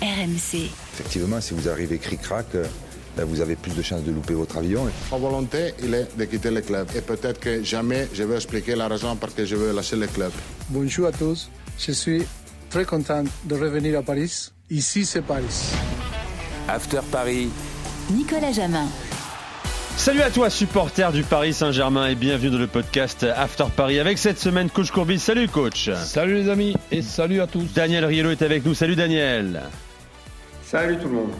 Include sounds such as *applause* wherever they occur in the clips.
RMC. Effectivement, si vous arrivez cric-crac, euh, ben, vous avez plus de chances de louper votre avion. Ma volonté, il est de quitter le club. Et peut-être que jamais je vais expliquer la raison pour laquelle je veux lâcher le club. Bonjour à tous. Je suis très content de revenir à Paris. Ici, c'est Paris. After Paris. Nicolas Jamin. Salut à toi, supporter du Paris Saint-Germain, et bienvenue dans le podcast After Paris avec cette semaine coach Courbis. Salut coach. Salut les amis et salut à tous. Daniel Riello est avec nous. Salut Daniel. Salut tout le monde.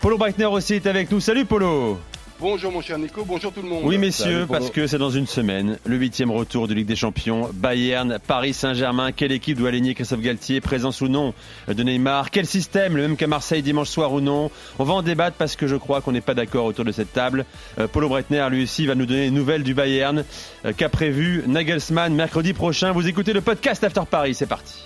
Polo Breitner aussi est avec nous. Salut Polo. Bonjour mon cher Nico, bonjour tout le monde. Oui messieurs, parce que c'est dans une semaine, le huitième retour de Ligue des Champions, Bayern, Paris Saint-Germain, quelle équipe doit aligner Christophe Galtier, présence ou non de Neymar, quel système, le même qu'à Marseille dimanche soir ou non? On va en débattre parce que je crois qu'on n'est pas d'accord autour de cette table. Euh, Polo Breitner lui aussi va nous donner des nouvelles du Bayern, euh, qu'a prévu Nagelsmann mercredi prochain? Vous écoutez le podcast After Paris, c'est parti.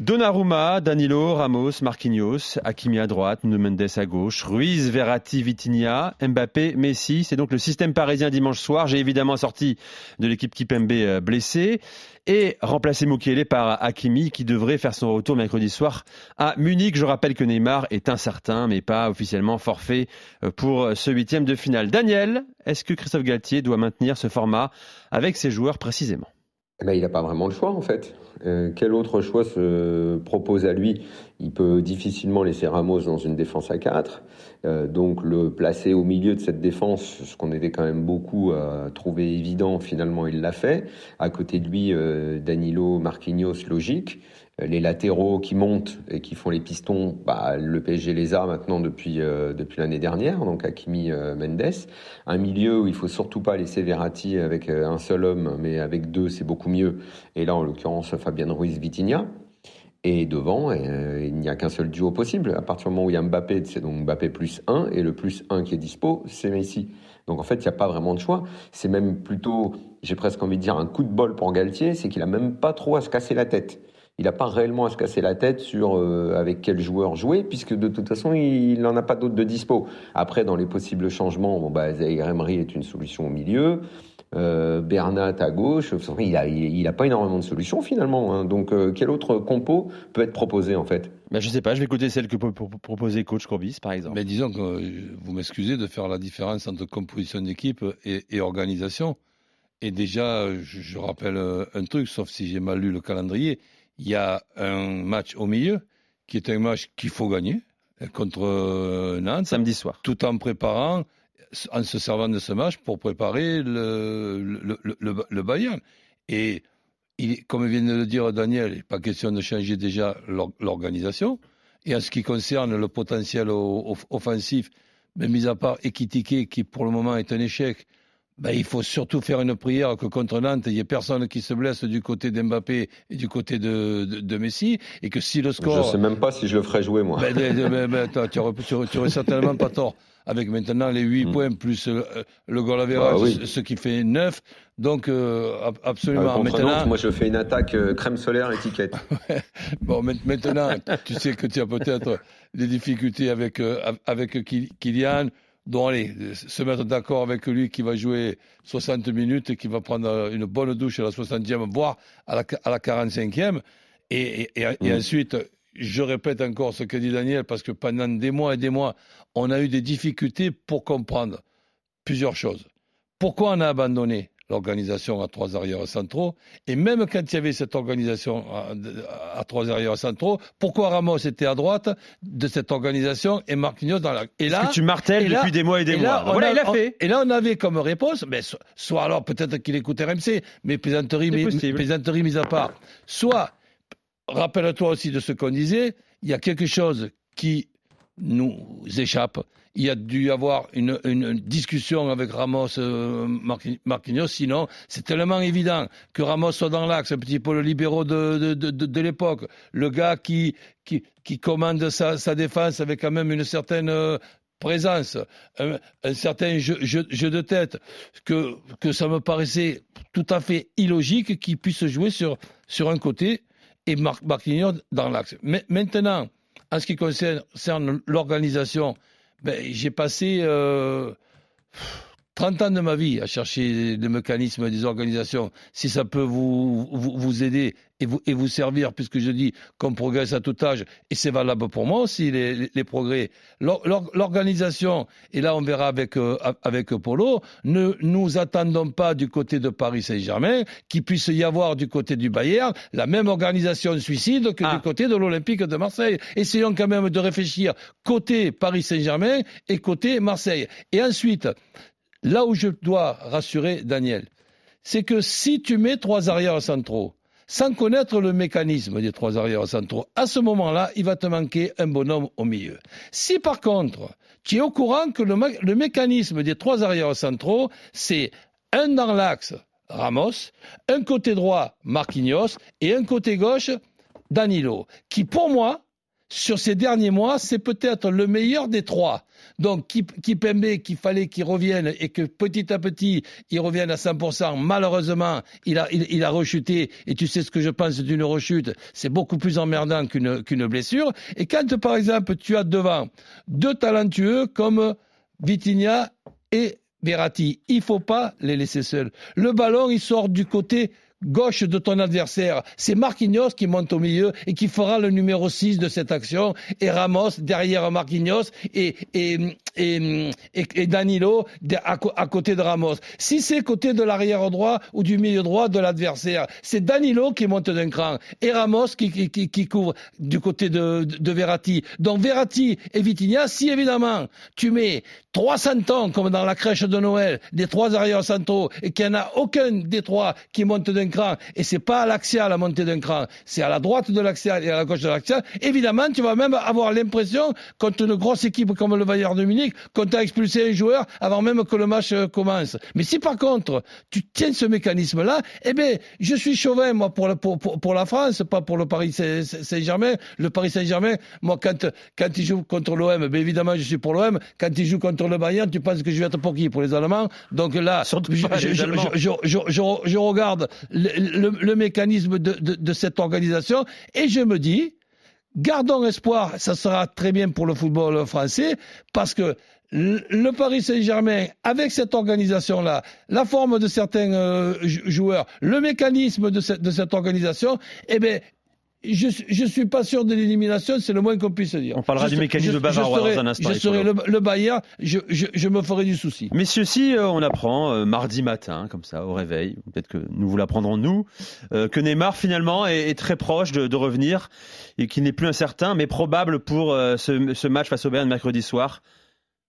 Donnarumma, Danilo, Ramos, Marquinhos, Hakimi à droite, Nuno à gauche, Ruiz, Verratti, Vitinha, Mbappé, Messi. C'est donc le système parisien dimanche soir. J'ai évidemment sorti de l'équipe Kipembe euh, blessé et remplacé Mukiele par Hakimi qui devrait faire son retour mercredi soir à Munich. Je rappelle que Neymar est incertain mais pas officiellement forfait euh, pour ce huitième de finale. Daniel, est-ce que Christophe Galtier doit maintenir ce format avec ses joueurs précisément? Ben, il n'a pas vraiment le choix en fait. Euh, quel autre choix se propose à lui? Il peut difficilement laisser Ramos dans une défense à 4. Euh, donc le placer au milieu de cette défense, ce qu'on était quand même beaucoup à trouver évident, finalement il l'a fait. À côté de lui, euh, Danilo, Marquinhos, logique les latéraux qui montent et qui font les pistons, bah, le PSG les a maintenant depuis, euh, depuis l'année dernière, donc Hakimi euh, Mendes. Un milieu où il faut surtout pas laisser Verratti avec euh, un seul homme, mais avec deux, c'est beaucoup mieux. Et là, en l'occurrence, Fabien Ruiz Vitinha. Et devant, il n'y a qu'un seul duo possible. À partir du moment où il y a Mbappé, c'est donc Mbappé plus 1, et le plus 1 qui est dispo, c'est Messi. Donc en fait, il n'y a pas vraiment de choix. C'est même plutôt, j'ai presque envie de dire, un coup de bol pour Galtier, c'est qu'il a même pas trop à se casser la tête il n'a pas réellement à se casser la tête sur euh, avec quel joueur jouer, puisque de toute façon, il n'en a pas d'autres de dispo. Après, dans les possibles changements, bon, bah, Zahir Emery est une solution au milieu. Euh, Bernat à gauche, il n'a il, a pas énormément de solutions finalement. Hein. Donc, euh, quel autre compo peut être proposé en fait? Ben, Je ne sais pas, je vais écouter celle que peut proposer coach Courbis par exemple. Mais disons que vous m'excusez de faire la différence entre composition d'équipe et, et, organisation. Et déjà, je, je rappelle un truc, sauf si j'ai mal lu le calendrier, il y a un match au milieu qui est un match qu'il faut gagner contre euh, Nantes. Samedi soir. Tout en préparant, en se servant de ce match pour préparer le, le, le, le Bayern. Et il, comme vient de le dire Daniel, il n'est pas question de changer déjà l'organisation. Et en ce qui concerne le potentiel offensif, mais mis à part Ekitike, qui pour le moment est un échec, ben, il faut surtout faire une prière que contre Nantes, il n'y ait personne qui se blesse du côté d'Mbappé et du côté de, de, de, Messi, et que si le score... Je ne sais même pas si je le ferais jouer, moi. Ben, ben, ben tu n'aurais certainement pas tort. Avec maintenant les 8 mm. points plus euh, le goal average, bah, oui. ce qui fait 9. Donc, euh, absolument. Ah, maintenant, Nantes, moi, je fais une attaque euh, crème solaire étiquette. *laughs* bon, maintenant, tu sais que tu as peut-être des difficultés avec, euh, avec Kylian donc allez, se mettre d'accord avec lui qui va jouer 60 minutes et qui va prendre une bonne douche à la 60e, voire à la, à la 45e. Et, et, et, ensuite, je répète encore ce que dit Daniel, parce que pendant des mois et des mois, on a eu des difficultés pour comprendre plusieurs choses. Pourquoi on a abandonné l'organisation à trois arrières centraux. Et même quand il y avait cette organisation à, trois arrières centraux, pourquoi Ramos était à droite de cette organisation et Marquinhos dans la... Et là, que tu martèles depuis des mois et des mois. voilà, il a fait. et là, on avait comme réponse, mais soit alors peut-être qu'il écoute RMC, mais plaisanterie, plaisanterie mise à part. Soit, rappelle-toi aussi de ce qu'on disait, il y a quelque chose qui nous échappe. Il y a dû y avoir une, discussion avec Ramos euh, Marquinhos, sinon c'est tellement évident que Ramos soit dans l'axe, un petit peu le libéraux de, de, l'époque, le gars qui, qui, qui commande sa, défense avec quand même une certaine euh, présence, un, certain jeu, de tête, que, que ça me paraissait tout à fait illogique qu'il puisse jouer sur, sur un côté et Marquinhos dans l'axe. Mais maintenant, en ce qui concerne l'organisation, ben, j'ai passé euh, 30 ans de ma vie à chercher les mécanismes des organisations. Si ça peut vous, vous, vous aider et vous, et vous servir, puisque je dis qu'on progresse à tout âge, et c'est valable pour moi aussi, les, les, progrès. L'organisation, et là on verra avec, euh, avec Polo, ne nous attendons pas du côté de Paris Saint-Germain qu'il puisse y avoir du côté du Bayern la même organisation suicide que du ah. côté de l'Olympique de Marseille. Essayons quand même de réfléchir côté Paris Saint-Germain et côté Marseille. Et ensuite, là où je dois rassurer Daniel, c'est que si tu mets trois arrières centraux, sans connaître le mécanisme des trois arrières centraux, à ce moment-là, il va te manquer un bonhomme au milieu. Si par contre, tu es au courant que le, mécanisme des trois arrières centraux, c'est un dans l'axe, Ramos, un côté droit, Marquinhos, et un côté gauche, Danilo, qui pour moi, sur ces derniers mois, c'est peut-être le meilleur des trois. Donc, Kipembe, qu'il fallait qu'il revienne et que petit à petit, il revienne à 100%. Malheureusement, il a, il, a rechuté. Et tu sais ce que je pense d'une rechute? C'est beaucoup plus emmerdant qu'une blessure. Et quand, par exemple, tu as devant deux talentueux comme Vitinha et Verratti, il faut pas les laisser seuls. Le ballon, il sort du côté gauche de ton adversaire. C'est Marquinhos qui monte au milieu et qui fera le numéro 6 de cette action. Et Ramos derrière Marquinhos et, et, et, Danilo à, côté de Ramos. Si c'est côté de l'arrière droit ou du milieu droit de l'adversaire, c'est Danilo qui monte d'un cran et Ramos qui, couvre du côté de, de Verratti. Donc Verratti et Vitinha, si évidemment tu mets 300 ans comme dans la crèche de Noël, des trois arrières centraux et qu'il n'y en a aucun des trois qui monte d'un cran, et c'est pas à l'axial la montée d'un cran, c'est à la droite de l'axial et à la gauche de l'axial, évidemment, tu vas même avoir l'impression, contre une grosse équipe comme le Bayern de Munich, qu'on t'a expulsé un joueur avant même que le match euh, commence. Mais si par contre, tu tiens ce mécanisme-là, eh bien, je suis chauvin, moi, pour, pour, pour, la France, pas pour le Paris Saint-Germain. Le Paris Saint-Germain, moi, quand, quand il joue contre l'OM, ben évidemment, je suis pour l'OM. Quand il joue contre le Bayern, tu penses que je vais être pour qui? Pour les Allemands Donc là, je, je, je, regarde le, mécanisme de, cette organisation et je me dis, gardons espoir, ça sera très bien pour le football français parce que le Paris Saint-Germain, avec cette organisation-là, la forme de certains euh, joueurs, le mécanisme de cette, de cette organisation, eh bien, je, je suis pas sûr de l'élimination, c'est le moins qu'on puisse dire. On parlera du mécanisme bavarois dans un instant. Je serai le, le Bayern, je, je, je, me ferai du souci. Messieurs, si euh, on apprend euh, mardi matin, comme ça, au réveil, peut-être que nous vous l'apprendrons nous, euh, que Neymar finalement est, est très proche de, de, revenir et qu'il n'est plus incertain, mais probable pour ce, ce match face au Bayern mercredi soir.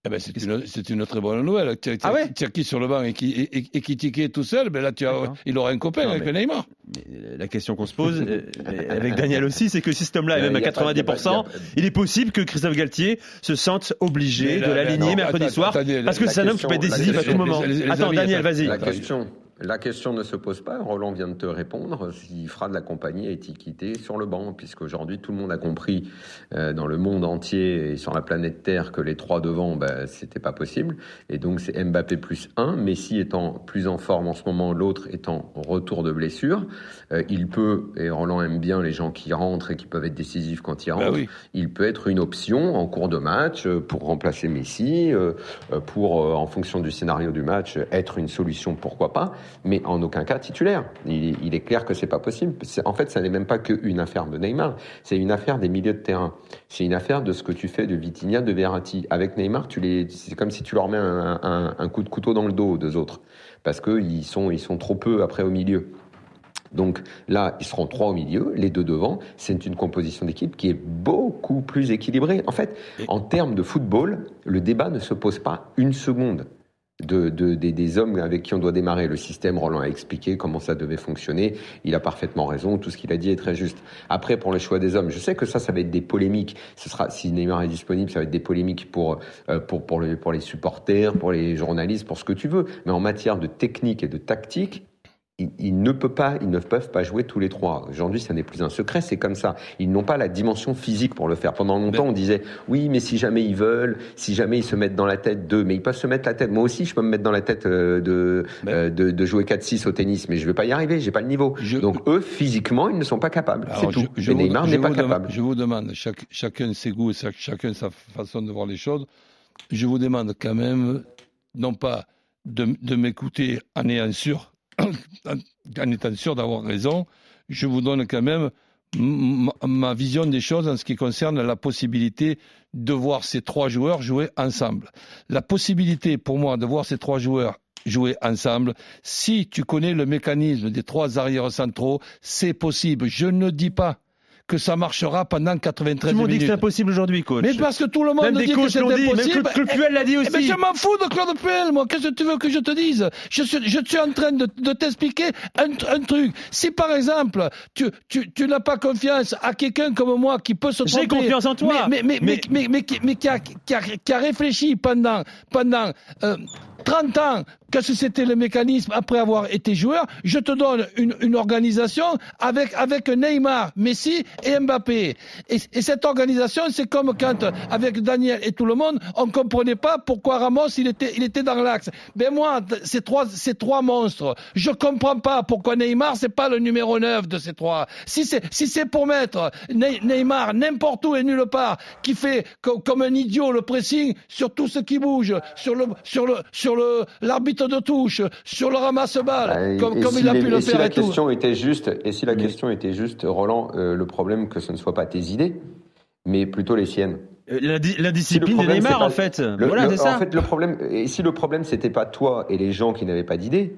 Eh ben, c'est une, une, très bonne nouvelle. Tu ah ouais qui sur le banc et qui, et, et qui tiquait tout seul, ben là, tu as, il aura un copain avec Neymar. la question qu'on se pose, euh, avec Daniel aussi, c'est que si cet homme-là est même à 90%, il est possible que Christophe Galtier se sente obligé de l'aligner mercredi soir, parce que c'est un homme qui peut être décisif à tout moment. Attends, Daniel, vas-y. La question, la question ne se pose pas. Roland vient de te répondre. S'il fera de la compagnie à étiqueté sur le banc, puisqu'aujourd'hui tout le monde a compris euh, dans le monde entier et sur la planète Terre que les trois devant, ben, c'était pas possible. Et donc c'est Mbappé plus un. Messi étant plus en forme en ce moment, l'autre étant en retour de blessure. Euh, il peut, et Roland aime bien les gens qui rentrent et qui peuvent être décisifs quand ils ben rentrent. Il peut être une option en cours de match euh, pour remplacer Messi, pour en fonction du scénario du match être une solution, pourquoi pas mais en aucun cas titulaire. Il, est clair que c'est pas possible. En fait, ça n'est même pas qu'une affaire de Neymar, c'est une affaire des milieux de terrain. C'est une affaire de ce que tu fais de Vitinha, de Verratti. Avec Neymar, tu les, c'est comme si tu leur mets un, coup de couteau dans le dos aux deux autres, parce qu'ils sont, ils sont trop peu après au milieu. Donc là, ils seront trois au milieu, les deux devant. C'est une composition d'équipe qui est beaucoup plus équilibrée. En fait, en termes de football, le débat ne se pose pas une seconde de, des, hommes avec qui on doit démarrer. Le système, Roland a expliqué comment ça devait fonctionner. Il a parfaitement raison. Tout ce qu'il a dit est très juste. Après, pour le choix des hommes, je sais que ça, ça va être des polémiques. Ce sera, si Neymar est disponible, ça va être des polémiques pour, euh, pour, pour, pour les supporters, pour les journalistes, pour ce que tu veux. Mais en matière de technique et de tactique, ils, ne peuvent pas, ils ne peuvent pas jouer tous les trois. Aujourd'hui, ça n'est plus un secret, c'est comme ça. Ils n'ont pas la dimension physique pour le faire. Pendant longtemps, on disait oui, mais si jamais ils veulent, si jamais ils se mettent dans la tête d'eux, mais ils peuvent se mettre la tête. Moi aussi, je peux me mettre dans la tête euh, de, euh, de, de, jouer 4-6 au tennis, mais je vais pas y arriver, j'ai pas le niveau. Donc eux, physiquement, ils ne sont pas capables. C'est tout. Je, Neymar n'est pas capable. Je vous demande, chaque, chacun ses goûts, chacun sa façon de voir les choses. Je vous demande quand même, non pas de, m'écouter en étant sûr, en étant sûr d'avoir raison, je vous donne quand même ma vision des choses en ce qui concerne la possibilité de voir ces trois joueurs jouer ensemble. La possibilité pour moi de voir ces trois joueurs jouer ensemble. Si tu connais le mécanisme des trois arrières centraux, c'est possible. Je ne dis pas que ça marchera pendant 93 minutes. Tout le monde dit que c'est impossible aujourd'hui, coach. Mais parce que tout le monde dit que c'est impossible. Même Claude, Puel l'a dit aussi. Mais je m'en fous de Claude Puel, moi. Qu'est-ce que tu veux que je te dise? Je suis, je suis en train de, de t'expliquer un, un, truc. Si par exemple, tu, tu, tu n'as pas confiance à quelqu'un comme moi qui peut se tromper. J'ai confiance en toi. Mais, mais, mais, mais, mais, mais, qui, a, qui, a, qui, a, réfléchi pendant, pendant euh, 30 ans qu'est-ce que c'était le mécanisme après avoir été joueur Je te donne une, organisation avec, avec Neymar, Messi et Mbappé. Et, et cette organisation, c'est comme quand, avec Daniel et tout le monde, on ne comprenait pas pourquoi Ramos, il était, il était dans l'axe. Ben moi, ces trois, ces trois monstres, je comprends pas pourquoi Neymar, c'est pas le numéro 9 de ces trois. Si c'est si c'est pour mettre Neymar n'importe où et nulle part, qui fait comme un idiot le pressing sur tout ce qui bouge, sur le, sur le, le, l'arbitre de touche, sur le ramasse-balle, comme, il a pu le faire. Si la question était juste, et si la question était juste, Roland, euh, le problème que ce ne soit pas tes idées, mais plutôt les siennes. Euh, la, discipline de Neymar, en fait. voilà, ça. En fait, le problème, et si le problème c'était pas toi et les gens qui n'avaient pas d'idées,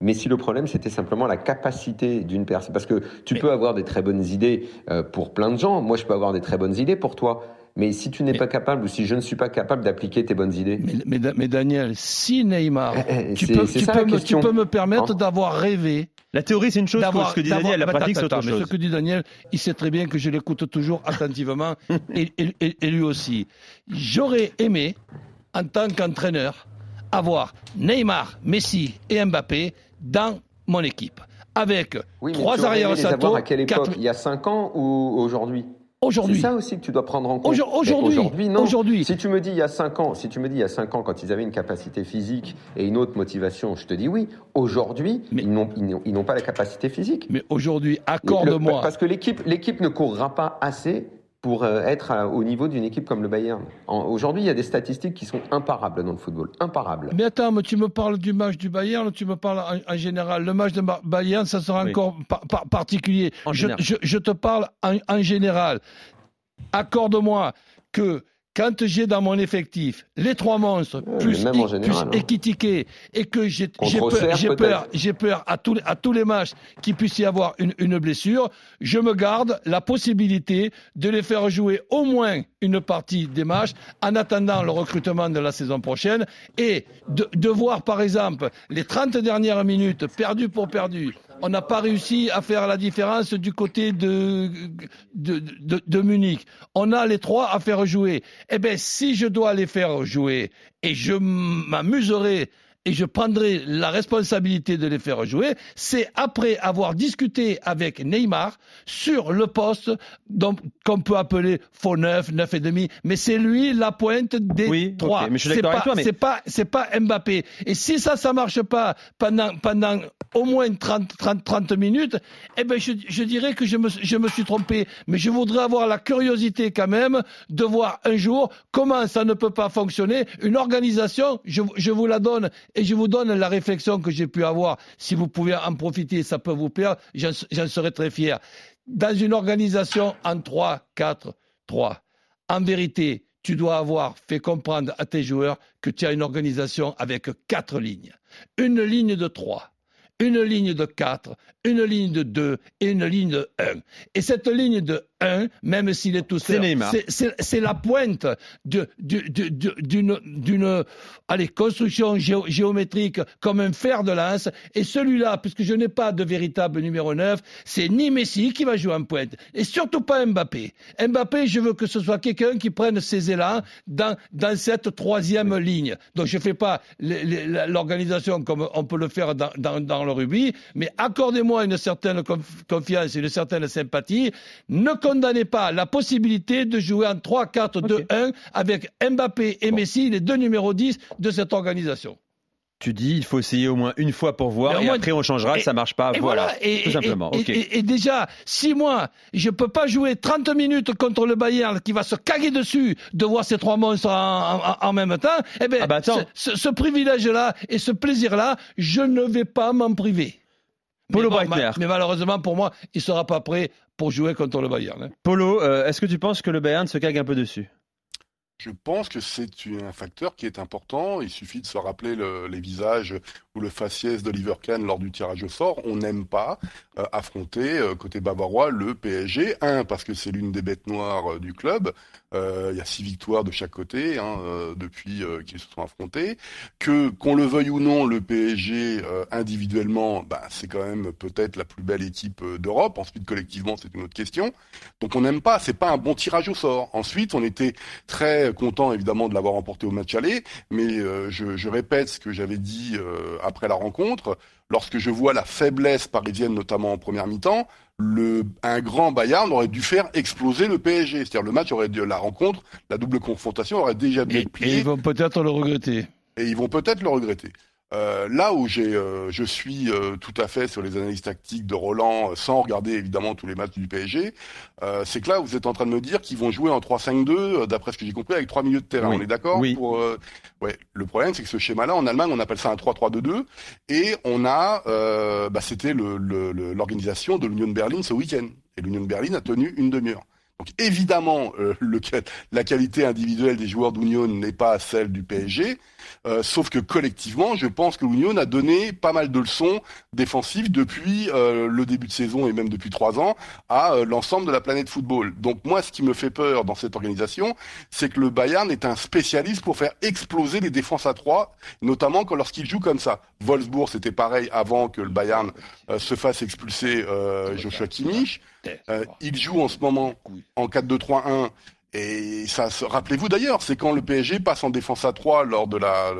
mais si le problème c'était simplement la capacité d'une personne, parce que tu peux avoir des très bonnes idées euh, pour plein de gens, moi je peux avoir des très bonnes idées pour toi. Mais si tu n'es pas capable ou si je ne suis pas capable d'appliquer tes bonnes idées. Mais, mais, Daniel, si Neymar, eh, eh, tu, peux, tu, peux me, tu, peux, me, permettre d'avoir rêvé. La théorie, c'est une chose, ce que dit Daniel, la pratique, c'est autre chose. ce que dit Daniel, il sait très bien que je l'écoute toujours attentivement, *laughs* et, et, et lui aussi. J'aurais aimé, en tant qu'entraîneur, avoir Neymar, Messi et Mbappé dans mon équipe. Avec trois arrières à quelle époque? Il y a cinq ans ou aujourd'hui? Aujourd'hui. C'est ça aussi que tu dois prendre en compte. Aujourd'hui. Aujourd'hui, non. Aujourd'hui. Si tu me dis il y a 5 ans, si tu me dis il y a 5 ans, quand ils avaient une capacité physique et une autre motivation, je te dis oui. Aujourd'hui, ils n'ont, ils n'ont pas la capacité physique. Mais aujourd'hui, accorde-moi. Parce que l'équipe, l'équipe ne courra pas assez pour euh, être au niveau d'une équipe comme le Bayern. Aujourd'hui, il y a des statistiques qui sont imparables dans le football. Imparables. Mais attends, mais tu me parles du match du Bayern, tu me parles en, général? Le match de Bayern, ça sera encore particulier. Je, je, te parle en général. Accorde-moi que quand j'ai dans mon effectif les trois monstres plus, équitiqués hein. et que j'ai peur, j'ai peur, j'ai peur à tous, à tous les matchs qu'il puisse y avoir une, une, blessure, je me garde la possibilité de les faire jouer au moins une partie des matchs en attendant le recrutement de la saison prochaine et de, de voir par exemple les 30 dernières minutes perdues pour perdues on n'a pas réussi à faire la différence du côté de, de, de, Munich. On a les trois à faire jouer. Eh bien, si je dois les faire jouer et je m'amuserai et je prendrai la responsabilité de les faire jouer, c'est après avoir discuté avec Neymar sur le poste qu'on peut appeler faux neuf, neuf et demi, mais c'est lui la pointe des trois. c'est pas, c'est pas, c'est pas Mbappé. Et si ça, ça marche pas pendant, pendant au moins 30, 30, 30 minutes, eh ben, je, je dirais que je me, je me suis trompé. Mais je voudrais avoir la curiosité quand même de voir un jour comment ça ne peut pas fonctionner. Une organisation, je, je vous la donne et je vous donne la réflexion que j'ai pu avoir. Si vous pouvez en profiter, ça peut vous plaire, j'en serais très fier. Dans une organisation en 3, 4, 3, en vérité, tu dois avoir fait comprendre à tes joueurs que tu as une organisation avec quatre lignes. Une ligne de 3, une ligne de 4, une ligne de 2 et une ligne de 1. Et cette ligne de 1, même s'il est tout seul, c'est la pointe d'une construction géométrique comme un fer de lance. Et celui-là, puisque je n'ai pas de véritable numéro 9, c'est ni Messi qui va jouer en pointe, et surtout pas Mbappé. Mbappé, je veux que ce soit quelqu'un qui prenne ses élans dans, dans cette troisième ligne. Donc je ne fais pas l'organisation comme on peut le faire dans, dans, dans le rugby, mais accordez-moi une certaine confiance et une certaine sympathie. Ne condamnez pas la possibilité de jouer en 3-4-2-1 avec Mbappé et Messi, les deux numéros 10 de cette organisation. tu dis il faut essayer au moins une fois pour voir et après on changera, ça marche pas, voilà, et, tout simplement. Et, déjà, six mois, je peux pas jouer 30 minutes contre le Bayern qui va se caguer dessus de voir ces trois monstres en, même temps. Eh bien, ah bah ce, ce privilège-là et ce plaisir-là, je ne vais pas m'en priver. Polo mais, mais malheureusement pour moi, il sera pas prêt pour jouer contre le Bayern. Hein. Polo, euh, est-ce que tu penses que le Bayern se cague un peu dessus? Je pense que c'est un facteur qui est important. Il suffit de se rappeler les visages le faciès d'Oliver Kahn lors du tirage au sort. On n'aime pas euh, affronter euh, côté bavarois le PSG. Un, parce que c'est l'une des bêtes noires euh, du club. Il y a six victoires de chaque côté hein, depuis qu'ils se sont affrontés. Que qu'on le veuille ou non, le PSG individuellement, bah, c'est quand même peut-être la plus belle équipe d'Europe. Ensuite, collectivement, c'est une autre question. Donc on n'aime pas. C'est pas un bon tirage au sort. Ensuite, on était très content évidemment de l'avoir emporté au match aller, mais je, répète ce que j'avais dit après la rencontre lorsque je vois la faiblesse parisienne, notamment en première mi-temps, le, un grand Bayern aurait dû faire exploser le PSG. C'est-à-dire le match aurait dû, la rencontre, la double confrontation aurait déjà bien plié. Et ils vont peut-être le regretter. Et ils vont peut-être le regretter. Euh, là où j'ai, euh, je suis euh, tout à fait sur les analyses tactiques de Roland, sans regarder évidemment tous les matchs du PSG, c'est que là vous êtes en train de me dire qu'ils vont jouer en 3-5-2, d'après ce que j'ai compris, avec trois milieux de terrain. On est d'accord oui. pour, ouais. Le problème, c'est que ce schéma-là, en Allemagne, on appelle ça un 3-3-2-2, et on a, bah, c'était l'organisation le, de l'Union de Berlin ce week-end. Et l'Union de Berlin a tenu une demi-heure. Donc évidemment, le, la qualité individuelle des joueurs d'Union n'est pas celle du PSG, euh, sauf que collectivement, je pense que l'Union a donné pas mal de leçons défensives depuis euh, le début de saison et même depuis trois ans à euh, l'ensemble de la planète football. Donc moi, ce qui me fait peur dans cette organisation, c'est que le Bayern est un spécialiste pour faire exploser les défenses à trois, notamment quand lorsqu'il joue comme ça. Wolfsburg, c'était pareil avant que le Bayern se fasse expulser Joshua Kimmich. il joue en ce moment en 4-2-3-1 et ça, rappelez-vous d'ailleurs, c'est quand le PSG passe en défense à 3 lors de la,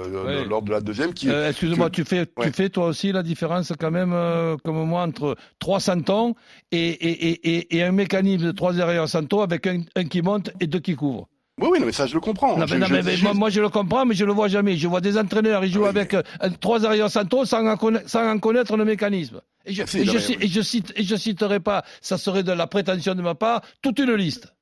lors de la deuxième qui. Euh, excuse-moi, tu fais, tu fais toi aussi la différence quand même, euh, comme moi, entre 300 ans et, et, et, et, un mécanisme de 3 derrière Santo avec un, un qui monte et deux qui couvrent. Oui, oui, mais ça, je le comprends. Non, mais, moi, je le comprends, mais je le vois jamais. Je vois des entraîneurs, ils jouent avec euh, trois arrières Santo sans en, connaître, sans en connaître le mécanisme. Et je, et je, et je, cite, et je citerai pas, ça serait de la prétention de ma part, toute une liste.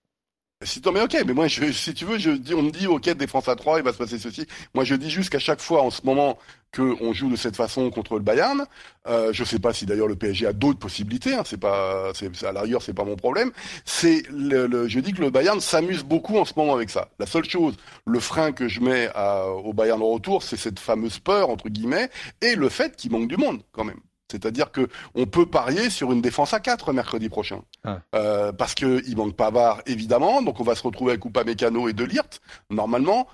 Si, mais ok, mais moi, si tu veux, je dis, on me dit, ok, défense à 3, il va se passer ceci. Moi, je dis juste qu'à chaque fois, en ce moment, qu'on joue de cette façon contre le Bayern, euh, je sais pas si d'ailleurs le PSG a d'autres possibilités, hein, c'est pas, à l'arrière, c'est pas mon problème. C'est le, je dis que le Bayern s'amuse beaucoup en ce moment avec ça. La seule chose, le frein que je mets au Bayern au retour, c'est cette fameuse peur, entre guillemets, et le fait qu'il manque du monde, quand même. C'est-à-dire que on peut parier sur une défense à 4 mercredi prochain. Ah. Euh, parce qu'il manque Pavard, évidemment. Donc on va se retrouver avec Upamecano et Delirte, normalement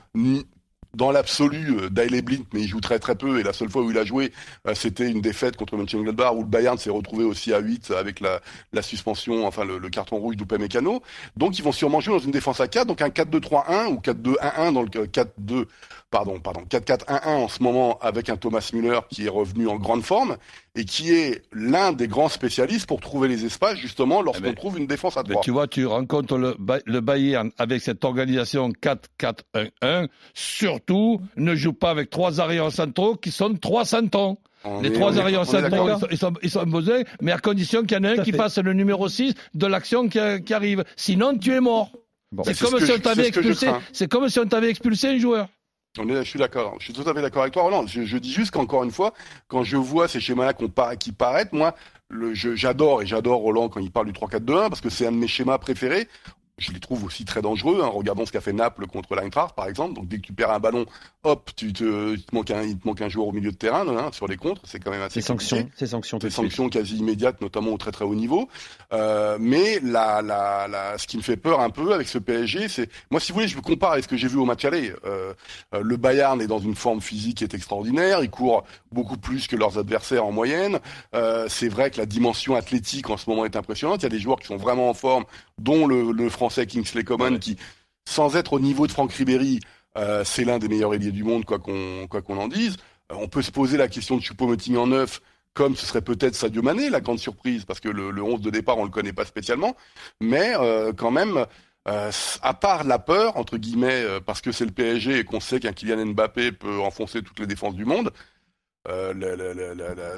dans l'absolu, euh, Dale Blint, mais il joue très très peu, et la seule fois où il a joué, euh, c'était une défaite contre Mönchengladbach, où le Bayern s'est retrouvé aussi à 8 avec la, la suspension, enfin le, le carton rouge d'Upamecano. Donc ils vont sûrement jouer dans une défense à 4, donc un 4-2-3-1 ou 4-2-1-1 dans le 4-2 pardon, pardon, 4-4-1-1 en ce moment avec un Thomas Müller qui est revenu en grande forme et qui est l'un des grands spécialistes pour trouver les espaces justement lorsqu'on eh trouve une défense à 3. tu vois, tu rencontres le, le Bayern avec cette organisation 4-4-1-1, surtout ne joue pas avec trois arrières centraux qui sont trois centraux. les trois arrières centraux, ils sont, ils sont besoin, mais à condition qu'il y en ait un qui fasse le numéro 6 de l'action qui, qui, arrive. Sinon, tu es mort. c'est comme, si on t'avait expulsé, c'est comme si on t'avait expulsé un joueur. Je suis d'accord. Je suis tout à fait d'accord avec toi, Roland. Je, je dis juste qu'encore une fois, quand je vois ces schémas-là qui paraissent, moi, j'adore et j'adore Roland quand il parle du 3-4-2-1 parce que c'est un de mes schémas préférés je les trouve aussi très dangereux. Hein. Regardons ce qu'a fait Naples contre l'Eintracht, par exemple. Donc dès que tu perds un ballon, hop, tu te, il te manque un, il te manque un joueur au milieu de terrain hein, sur les contres. C'est quand même assez. Ces sanctions, ces sanctions, des sanctions quasi immédiates, notamment au très très haut niveau. Euh, mais la, la, la, ce qui me fait peur un peu avec ce PSG, c'est moi, si vous voulez, je me compare avec ce que j'ai vu au match aller. Euh, euh, le Bayern est dans une forme physique qui est extraordinaire. Ils courent beaucoup plus que leurs adversaires en moyenne. Euh, c'est vrai que la dimension athlétique en ce moment est impressionnante. Il y a des joueurs qui sont vraiment en forme, dont le, le français Kingsley Coman, qui, sans être au niveau de Franck Ribéry, euh, c'est l'un des meilleurs ailiers du monde, quoi qu'on quoi qu'on en dise. Euh, on peut se poser la question de Choupo-Moting en neuf, comme ce serait peut-être Sadio Mané, la grande surprise, parce que le, le 11 de départ, on le connaît pas spécialement. Mais euh, quand même, à part la peur, entre guillemets, parce que c'est le PSG et qu'on sait qu'un Kylian Mbappé peut enfoncer toutes les défenses du monde,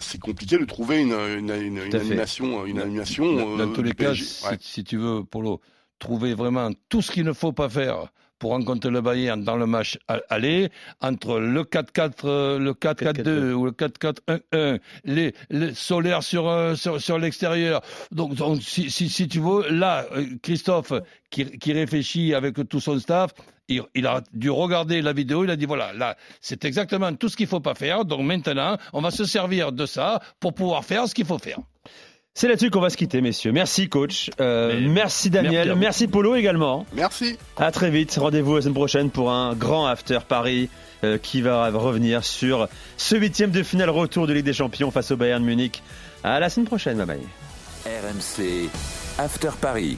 c'est compliqué de trouver une, une, animation, une animation. Dans, tous les cas, si, tu veux, Polo, trouver vraiment tout ce qu'il ne faut pas faire pour rencontrer le Bayern dans le match aller, entre le 4-4, euh, le 4-4-2 ou le 4-4-1-1, les, les solaires sur, euh, sur, sur l'extérieur. Donc, donc si, si, si, tu veux, là, euh, Christophe, qui, qui réfléchit avec tout son staff, il, il, a dû regarder la vidéo, il a dit voilà, là, c'est exactement tout ce qu'il faut pas faire. Donc maintenant, on va se servir de ça pour pouvoir faire ce qu'il faut faire. C'est là-dessus qu'on va se quitter, messieurs. Merci, coach. Euh, merci, Daniel. Merci, Polo également. Merci. À très vite. Rendez-vous la semaine prochaine pour un grand after Paris euh, qui va revenir sur ce huitième de finale retour de Ligue des Champions face au Bayern Munich. À la semaine prochaine, bye bye. RMC After Paris.